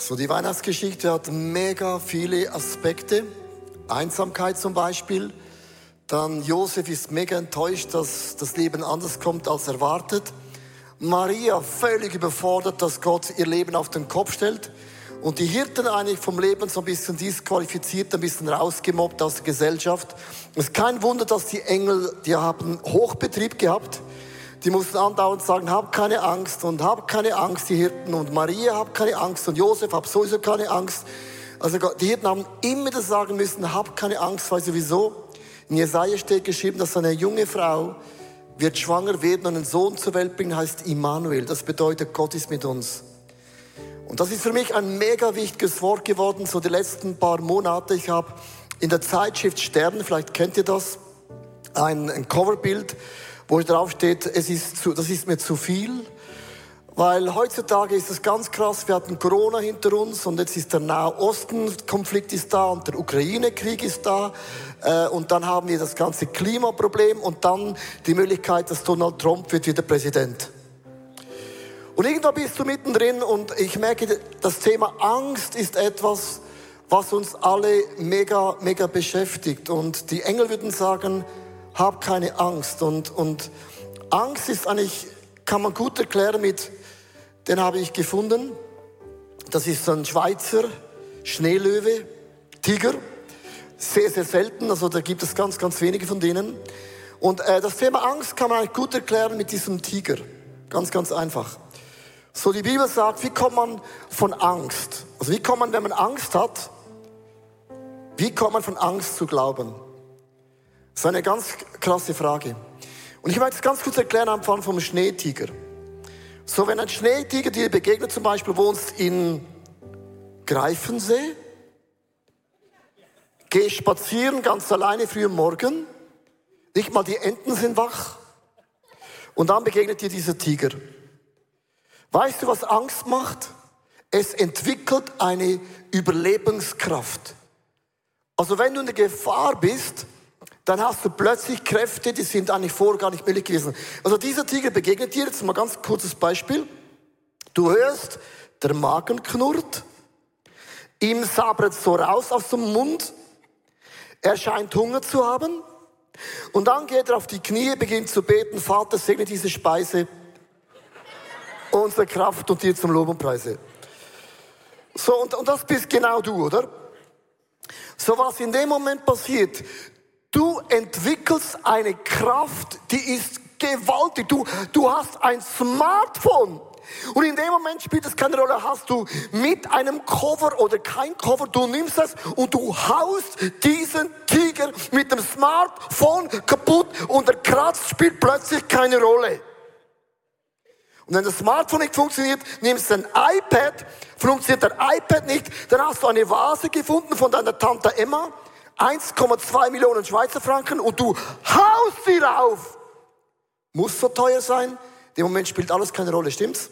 So, die Weihnachtsgeschichte hat mega viele Aspekte. Einsamkeit zum Beispiel. Dann Josef ist mega enttäuscht, dass das Leben anders kommt als erwartet. Maria völlig überfordert, dass Gott ihr Leben auf den Kopf stellt. Und die Hirten eigentlich vom Leben so ein bisschen disqualifiziert, ein bisschen rausgemobbt aus der Gesellschaft. Es ist kein Wunder, dass die Engel, die haben Hochbetrieb gehabt. Die mussten andauernd sagen, hab keine Angst und hab keine Angst, die Hirten. Und Maria, hab keine Angst und Josef, hab sowieso keine Angst. Also die Hirten haben immer das sagen müssen, hab keine Angst, weil sowieso in Jesaja steht geschrieben, dass eine junge Frau wird schwanger werden und einen Sohn zur Welt bringen, heißt Immanuel. Das bedeutet, Gott ist mit uns. Und das ist für mich ein mega wichtiges Wort geworden, so die letzten paar Monate. Ich habe in der Zeitschrift Stern, vielleicht kennt ihr das, ein, ein Coverbild wo drauf steht, es ist zu, das ist mir zu viel. Weil heutzutage ist es ganz krass, wir hatten Corona hinter uns und jetzt ist der Nahosten-Konflikt ist da und der Ukraine-Krieg ist da äh, und dann haben wir das ganze Klimaproblem und dann die Möglichkeit, dass Donald Trump wird wieder Präsident. Und irgendwann bist du mittendrin und ich merke, das Thema Angst ist etwas, was uns alle mega, mega beschäftigt. Und die Engel würden sagen, hab keine Angst. Und, und Angst ist eigentlich, kann man gut erklären mit, den habe ich gefunden. Das ist ein Schweizer Schneelöwe, Tiger. Sehr, sehr selten, also da gibt es ganz, ganz wenige von denen. Und äh, das Thema Angst kann man eigentlich gut erklären mit diesem Tiger. Ganz, ganz einfach. So, die Bibel sagt, wie kommt man von Angst? Also wie kommt man, wenn man Angst hat, wie kommt man von Angst zu glauben? Das ist eine ganz krasse Frage. Und ich möchte es ganz kurz erklären am Anfang vom Schneetiger. So, wenn ein Schneetiger dir begegnet, zum Beispiel wohnst in Greifensee, gehst spazieren ganz alleine früh am Morgen, nicht mal die Enten sind wach, und dann begegnet dir dieser Tiger. Weißt du, was Angst macht? Es entwickelt eine Überlebenskraft. Also wenn du in der Gefahr bist, dann hast du plötzlich Kräfte, die sind eigentlich vorher gar nicht möglich gewesen. Also dieser Tiger begegnet dir, jetzt mal ganz kurzes Beispiel. Du hörst, der Magen knurrt, ihm sabert so raus aus dem Mund, er scheint Hunger zu haben und dann geht er auf die Knie, beginnt zu beten, Vater, segne diese Speise, unsere Kraft und dir zum Lob und Preise. So, und, und das bist genau du, oder? So was in dem Moment passiert, Du entwickelst eine Kraft, die ist gewaltig. Du, du hast ein Smartphone. Und in dem Moment spielt es keine Rolle, hast du mit einem Cover oder kein Cover, du nimmst es und du haust diesen Tiger mit dem Smartphone kaputt und der Kratz spielt plötzlich keine Rolle. Und wenn das Smartphone nicht funktioniert, nimmst du ein iPad, funktioniert der iPad nicht, dann hast du eine Vase gefunden von deiner Tante Emma, 1,2 Millionen Schweizer Franken und du haust sie rauf. Muss so teuer sein? Im Moment spielt alles keine Rolle, stimmt's?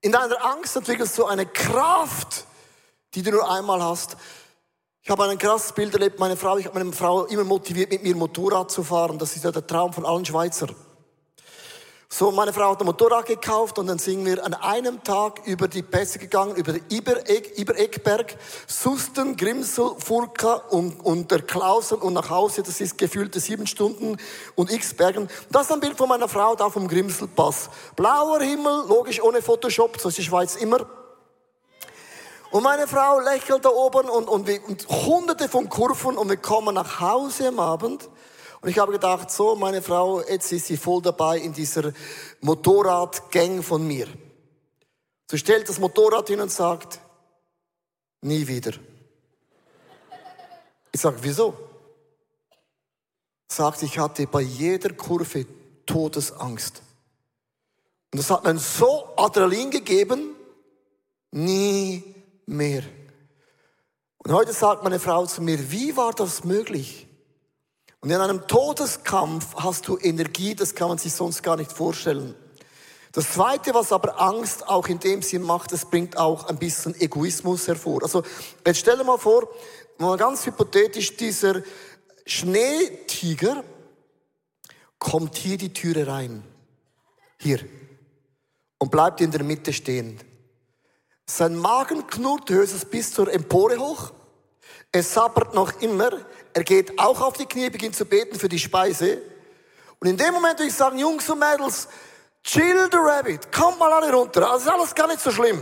In deiner Angst entwickelst du eine Kraft, die du nur einmal hast. Ich habe ein krasses Bild erlebt. Meine Frau, ich habe meine Frau immer motiviert, mit mir Motorrad zu fahren. Das ist ja der Traum von allen Schweizern. So, meine Frau hat ein Motorrad gekauft und dann sind wir an einem Tag über die Pässe gegangen, über Ibereck, Ibereckberg, Susten, Grimsel, Furka und, und der Klausen und nach Hause. Das ist gefühlte sieben Stunden und x Bergen. Das ist ein Bild von meiner Frau da vom Grimselpass. Blauer Himmel, logisch ohne Photoshop, so ist die Schweiz immer. Und meine Frau lächelt da oben und, und, wir, und hunderte von Kurven und wir kommen nach Hause am Abend. Und ich habe gedacht, so, meine Frau, jetzt ist sie voll dabei in dieser Motorradgang von mir. So stellt das Motorrad hin und sagt, nie wieder. Ich sage, wieso? Sagt, ich hatte bei jeder Kurve Todesangst. Und das hat mir so Adrenalin gegeben, nie mehr. Und heute sagt meine Frau zu mir, wie war das möglich? Und in einem Todeskampf hast du Energie, das kann man sich sonst gar nicht vorstellen. Das Zweite, was aber Angst auch in dem Sinn macht, es bringt auch ein bisschen Egoismus hervor. Also jetzt stell dir mal vor, mal ganz hypothetisch, dieser Schneetiger kommt hier die Türe rein. Hier. Und bleibt in der Mitte stehen. Sein Magen knurrt, es bis zur Empore hoch. Es sabbert noch immer. Er geht auch auf die Knie, beginnt zu beten für die Speise. Und in dem Moment würde ich sagen, Jungs und Mädels, chill the rabbit, kommt mal alle runter. Also ist alles gar nicht so schlimm.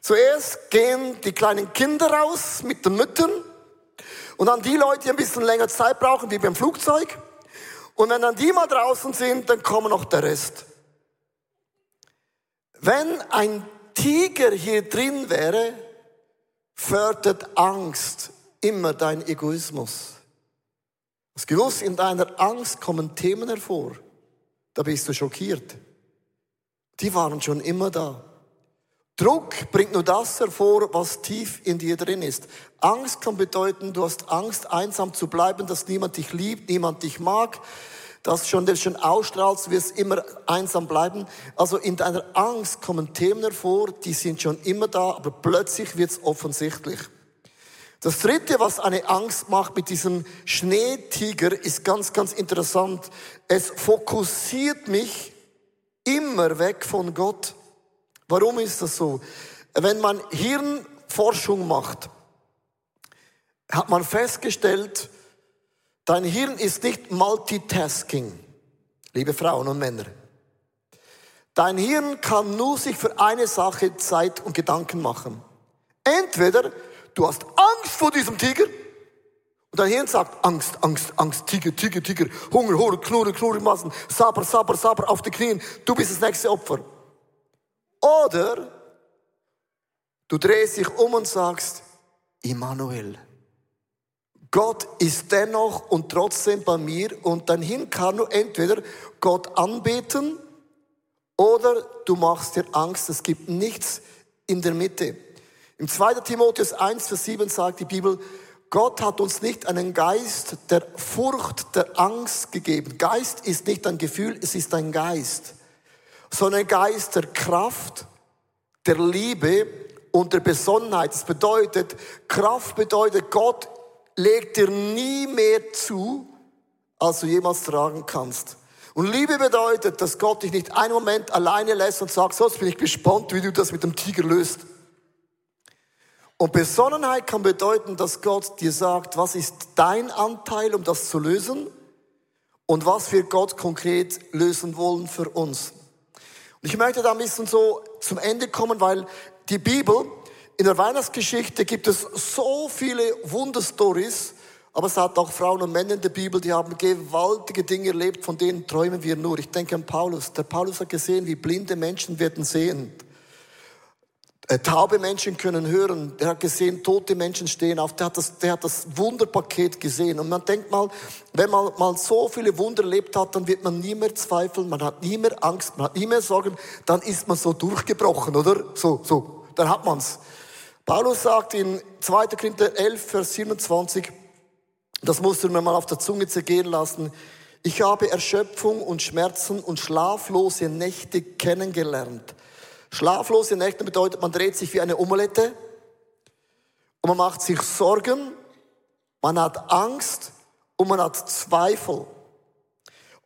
Zuerst gehen die kleinen Kinder raus mit den Müttern und dann die Leute, die ein bisschen länger Zeit brauchen, wie beim Flugzeug. Und wenn dann die mal draußen sind, dann kommen noch der Rest. Wenn ein Tiger hier drin wäre, fördert Angst immer dein Egoismus. Hast gewusst, in deiner Angst kommen Themen hervor. Da bist du schockiert. Die waren schon immer da. Druck bringt nur das hervor, was tief in dir drin ist. Angst kann bedeuten, du hast Angst, einsam zu bleiben, dass niemand dich liebt, niemand dich mag, dass schon, das schon ausstrahlst, wirst immer einsam bleiben. Also in deiner Angst kommen Themen hervor, die sind schon immer da, aber plötzlich wird es offensichtlich. Das dritte, was eine Angst macht mit diesem Schneetiger, ist ganz, ganz interessant. Es fokussiert mich immer weg von Gott. Warum ist das so? Wenn man Hirnforschung macht, hat man festgestellt, dein Hirn ist nicht Multitasking, liebe Frauen und Männer. Dein Hirn kann nur sich für eine Sache Zeit und Gedanken machen. Entweder du hast Angst vor diesem Tiger und dein Hirn sagt Angst, Angst, Angst, Tiger, Tiger, Tiger, Hunger, Hunger, Knurren, Massen, Saber, Saber, Saber auf die Knien, du bist das nächste Opfer. Oder du drehst dich um und sagst, Immanuel. Gott ist dennoch und trotzdem bei mir und Hirn kann nur entweder Gott anbeten oder du machst dir Angst. Es gibt nichts in der Mitte. Im 2. Timotheus 1, Vers 7 sagt die Bibel, Gott hat uns nicht einen Geist der Furcht, der Angst gegeben. Geist ist nicht ein Gefühl, es ist ein Geist sondern ein Geist der Kraft, der Liebe und der Besonnenheit. Das bedeutet, Kraft bedeutet, Gott legt dir nie mehr zu, als du jemals tragen kannst. Und Liebe bedeutet, dass Gott dich nicht einen Moment alleine lässt und sagt, so, jetzt bin ich gespannt, wie du das mit dem Tiger löst. Und Besonnenheit kann bedeuten, dass Gott dir sagt, was ist dein Anteil, um das zu lösen und was wir Gott konkret lösen wollen für uns. Und ich möchte da ein bisschen so zum Ende kommen, weil die Bibel, in der Weihnachtsgeschichte gibt es so viele Wunderstories, aber es hat auch Frauen und Männer in der Bibel, die haben gewaltige Dinge erlebt, von denen träumen wir nur. Ich denke an Paulus. Der Paulus hat gesehen, wie blinde Menschen werden sehen. Äh, taube Menschen können hören. Der hat gesehen, tote Menschen stehen auf. Der hat, das, der hat das Wunderpaket gesehen. Und man denkt mal, wenn man mal so viele Wunder erlebt hat, dann wird man nie mehr zweifeln, man hat nie mehr Angst, man hat nie mehr Sorgen. Dann ist man so durchgebrochen, oder? So, so. Dann hat man's. Paulus sagt in 2. Korinther 11, Vers 27, das musst du mir mal auf der Zunge zergehen lassen. Ich habe Erschöpfung und Schmerzen und schlaflose Nächte kennengelernt. Schlaflose Nächte bedeutet, man dreht sich wie eine Omelette und man macht sich Sorgen, man hat Angst und man hat Zweifel.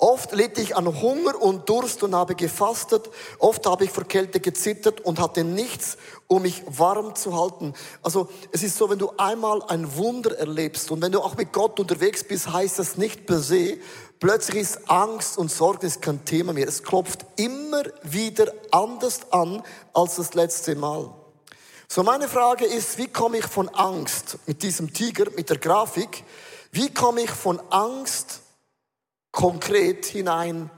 Oft litt ich an Hunger und Durst und habe gefastet. Oft habe ich vor Kälte gezittert und hatte nichts, um mich warm zu halten. Also es ist so, wenn du einmal ein Wunder erlebst und wenn du auch mit Gott unterwegs bist, heißt das nicht per se, plötzlich ist Angst und Sorge ist kein Thema mehr. Es klopft immer wieder anders an als das letzte Mal. So meine Frage ist, wie komme ich von Angst mit diesem Tiger, mit der Grafik, wie komme ich von Angst konkret hinein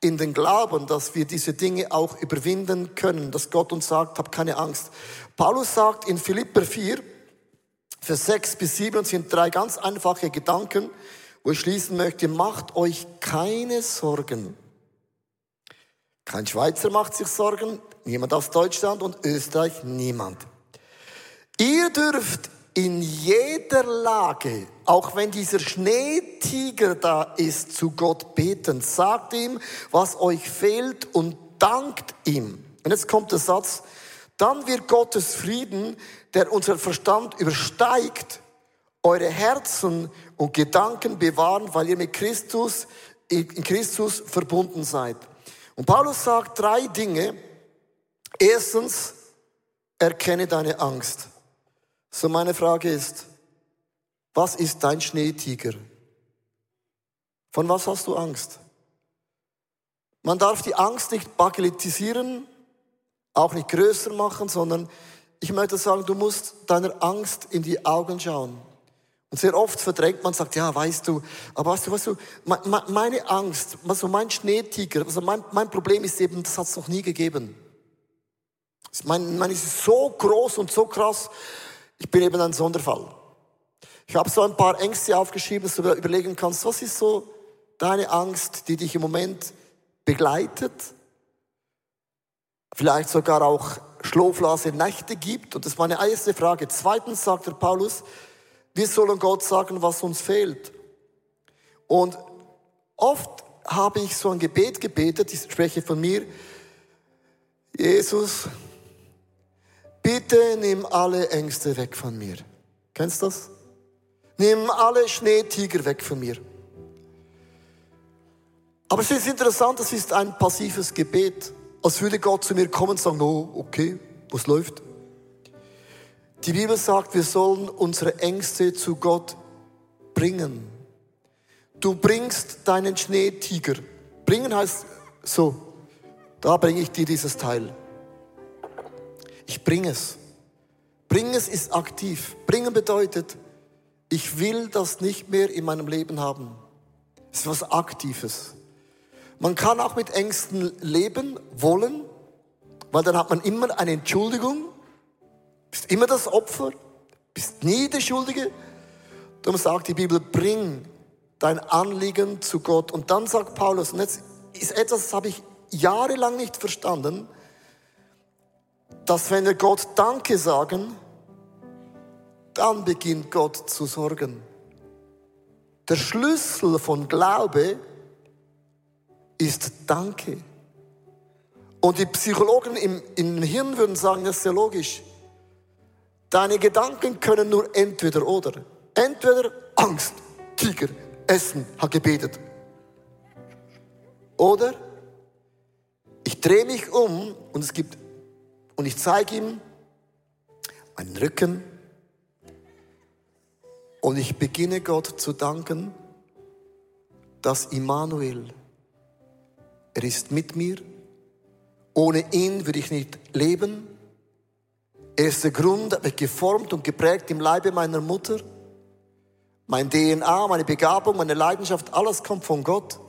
in den Glauben, dass wir diese Dinge auch überwinden können, dass Gott uns sagt, hab keine Angst. Paulus sagt in Philipper 4, Vers 6 bis 7 sind drei ganz einfache Gedanken, wo ich schließen möchte, macht euch keine Sorgen. Kein Schweizer macht sich Sorgen, niemand aus Deutschland und Österreich, niemand. Ihr dürft in jeder Lage, auch wenn dieser Schneetiger da ist, zu Gott beten. Sagt ihm, was euch fehlt und dankt ihm. Und jetzt kommt der Satz, dann wird Gottes Frieden, der unseren Verstand übersteigt, eure Herzen und Gedanken bewahren, weil ihr mit Christus, in Christus verbunden seid. Und Paulus sagt drei Dinge. Erstens, erkenne deine Angst. So meine Frage ist, was ist dein Schneetiger? Von was hast du Angst? Man darf die Angst nicht bagatellisieren, auch nicht größer machen, sondern ich möchte sagen, du musst deiner Angst in die Augen schauen. Und sehr oft verdrängt man, sagt, ja, weißt du, aber weißt du, weißt du, meine Angst, also mein Schneetiger, also mein, mein Problem ist eben, das hat es noch nie gegeben. Mein, mein ist so groß und so krass, ich bin eben ein Sonderfall. Ich habe so ein paar Ängste aufgeschrieben, dass du überlegen kannst, was ist so deine Angst, die dich im Moment begleitet, vielleicht sogar auch schlaflose Nächte gibt. Und das ist meine erste Frage. Zweitens sagt der Paulus, wir sollen Gott sagen, was uns fehlt. Und oft habe ich so ein Gebet gebetet, ich spreche von mir, Jesus, bitte nimm alle Ängste weg von mir. Kennst du das? Nimm alle Schneetiger weg von mir. Aber es ist interessant, es ist ein passives Gebet. Als würde Gott zu mir kommen und sagen, oh, okay, was läuft? Die Bibel sagt, wir sollen unsere Ängste zu Gott bringen. Du bringst deinen Schneetiger. Bringen heißt so, da bringe ich dir dieses Teil. Ich bringe es. Bringen es ist aktiv. Bringen bedeutet, ich will das nicht mehr in meinem Leben haben. Es ist was Aktives. Man kann auch mit Ängsten leben wollen, weil dann hat man immer eine Entschuldigung, bist immer das Opfer, bist nie der Schuldige. Darum sagt die Bibel, bring dein Anliegen zu Gott. Und dann sagt Paulus, und jetzt ist etwas, das habe ich jahrelang nicht verstanden, dass wenn wir Gott Danke sagen, dann beginnt Gott zu sorgen. Der Schlüssel von Glaube ist Danke. Und die Psychologen im, im Hirn würden sagen, das ist sehr logisch. Deine Gedanken können nur entweder oder. Entweder Angst, Tiger, Essen, hat gebetet. Oder ich drehe mich um und es gibt, und ich zeige ihm meinen Rücken und ich beginne Gott zu danken, dass Immanuel er ist mit mir. Ohne ihn würde ich nicht leben. Er ist der Grund, er wird geformt und geprägt im Leibe meiner Mutter. Mein DNA, meine Begabung, meine Leidenschaft, alles kommt von Gott.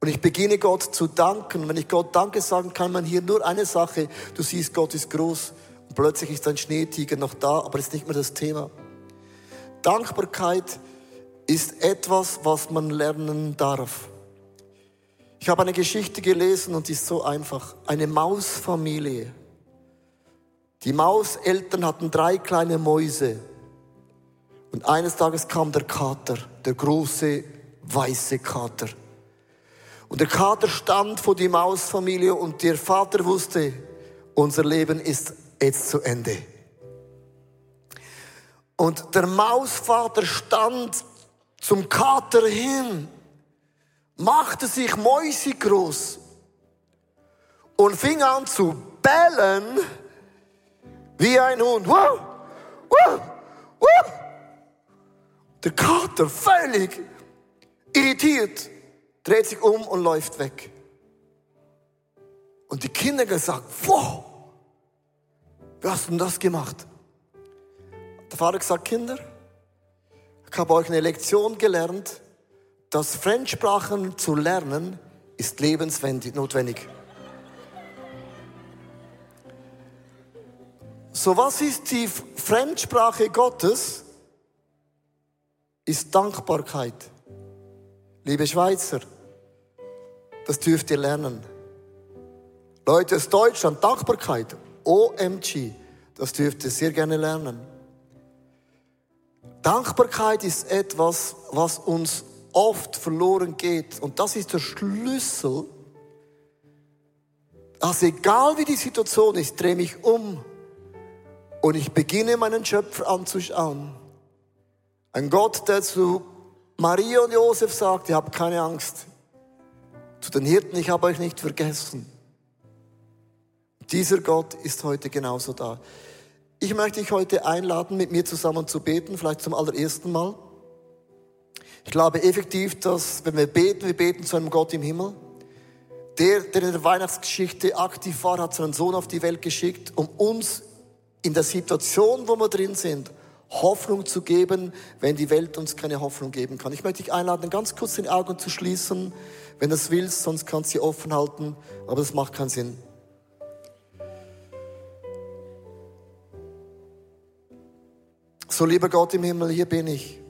Und ich beginne Gott zu danken. Wenn ich Gott Danke sagen kann, man hier nur eine Sache. Du siehst, Gott ist groß. Und plötzlich ist ein Schneetiger noch da, aber ist nicht mehr das Thema. Dankbarkeit ist etwas, was man lernen darf. Ich habe eine Geschichte gelesen und die ist so einfach. Eine Mausfamilie. Die Mauseltern hatten drei kleine Mäuse. Und eines Tages kam der Kater, der große weiße Kater. Und der Kater stand vor die Mausfamilie und der Vater wusste, unser Leben ist jetzt zu Ende. Und der Mausvater stand zum Kater hin machte sich mäusegroß und fing an zu bellen wie ein Hund. Wow, wow, wow. Der Kater völlig irritiert, dreht sich um und läuft weg. Und die Kinder gesagt, wow, wie hast du denn das gemacht? Der Vater gesagt, Kinder, ich habe euch eine Lektion gelernt, das Fremdsprachen zu lernen ist lebensnotwendig. So, was ist die Fremdsprache Gottes? Ist Dankbarkeit. Liebe Schweizer, das dürft ihr lernen. Leute aus Deutschland, Dankbarkeit, OMG, das dürft ihr sehr gerne lernen. Dankbarkeit ist etwas, was uns oft verloren geht. Und das ist der Schlüssel. Also egal wie die Situation ist, drehe mich um und ich beginne meinen Schöpfer anzuschauen. Ein Gott, der zu Maria und Josef sagt, ihr habt keine Angst. Zu den Hirten, ich habe euch nicht vergessen. Dieser Gott ist heute genauso da. Ich möchte dich heute einladen, mit mir zusammen zu beten, vielleicht zum allerersten Mal. Ich glaube effektiv, dass wenn wir beten, wir beten zu einem Gott im Himmel. Der, der in der Weihnachtsgeschichte aktiv war, hat seinen Sohn auf die Welt geschickt, um uns in der Situation, wo wir drin sind, Hoffnung zu geben, wenn die Welt uns keine Hoffnung geben kann. Ich möchte dich einladen, ganz kurz die Augen zu schließen, wenn du es willst, sonst kannst du sie offen halten, aber das macht keinen Sinn. So lieber Gott im Himmel, hier bin ich.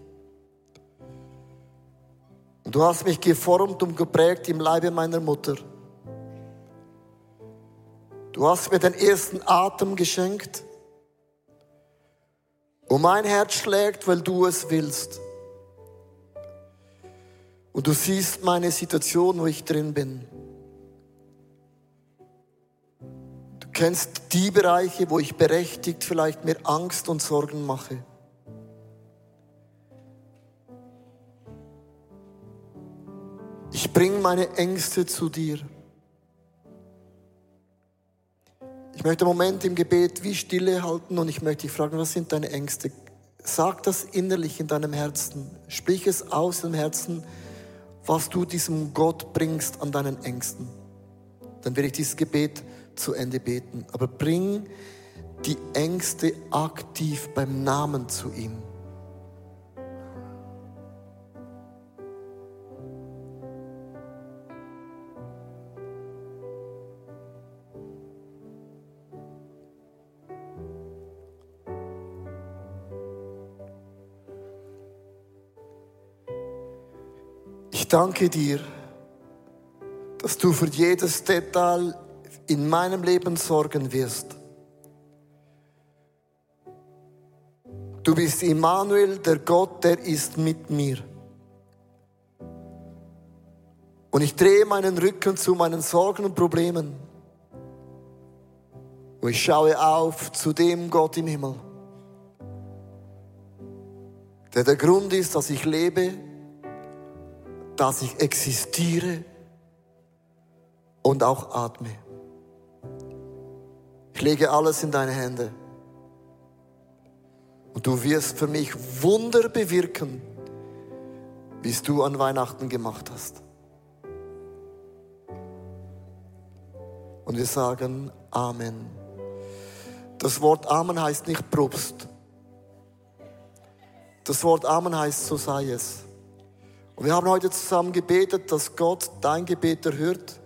Und du hast mich geformt und geprägt im Leibe meiner Mutter. Du hast mir den ersten Atem geschenkt. Und mein Herz schlägt, weil du es willst. Und du siehst meine Situation, wo ich drin bin. Du kennst die Bereiche, wo ich berechtigt vielleicht mir Angst und Sorgen mache. Ich bringe meine Ängste zu dir. Ich möchte einen Moment im Gebet wie Stille halten und ich möchte dich fragen, was sind deine Ängste? Sag das innerlich in deinem Herzen. Sprich es aus im Herzen, was du diesem Gott bringst an deinen Ängsten. Dann werde ich dieses Gebet zu Ende beten. Aber bring die Ängste aktiv beim Namen zu ihm. Danke dir, dass du für jedes Detail in meinem Leben sorgen wirst. Du bist Immanuel, der Gott, der ist mit mir. Und ich drehe meinen Rücken zu meinen Sorgen und Problemen. Und ich schaue auf zu dem Gott im Himmel, der der Grund ist, dass ich lebe, dass ich existiere und auch atme. Ich lege alles in deine Hände. Und du wirst für mich Wunder bewirken, wie es du an Weihnachten gemacht hast. Und wir sagen Amen. Das Wort Amen heißt nicht Probst. Das Wort Amen heißt, so sei es. Und wir haben heute zusammen gebetet, dass Gott dein Gebet erhört.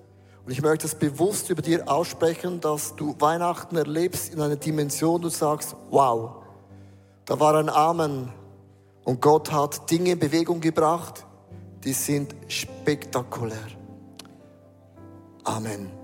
Und ich möchte es bewusst über dir aussprechen, dass du Weihnachten erlebst in einer Dimension, du sagst, wow, da war ein Amen. Und Gott hat Dinge in Bewegung gebracht, die sind spektakulär. Amen.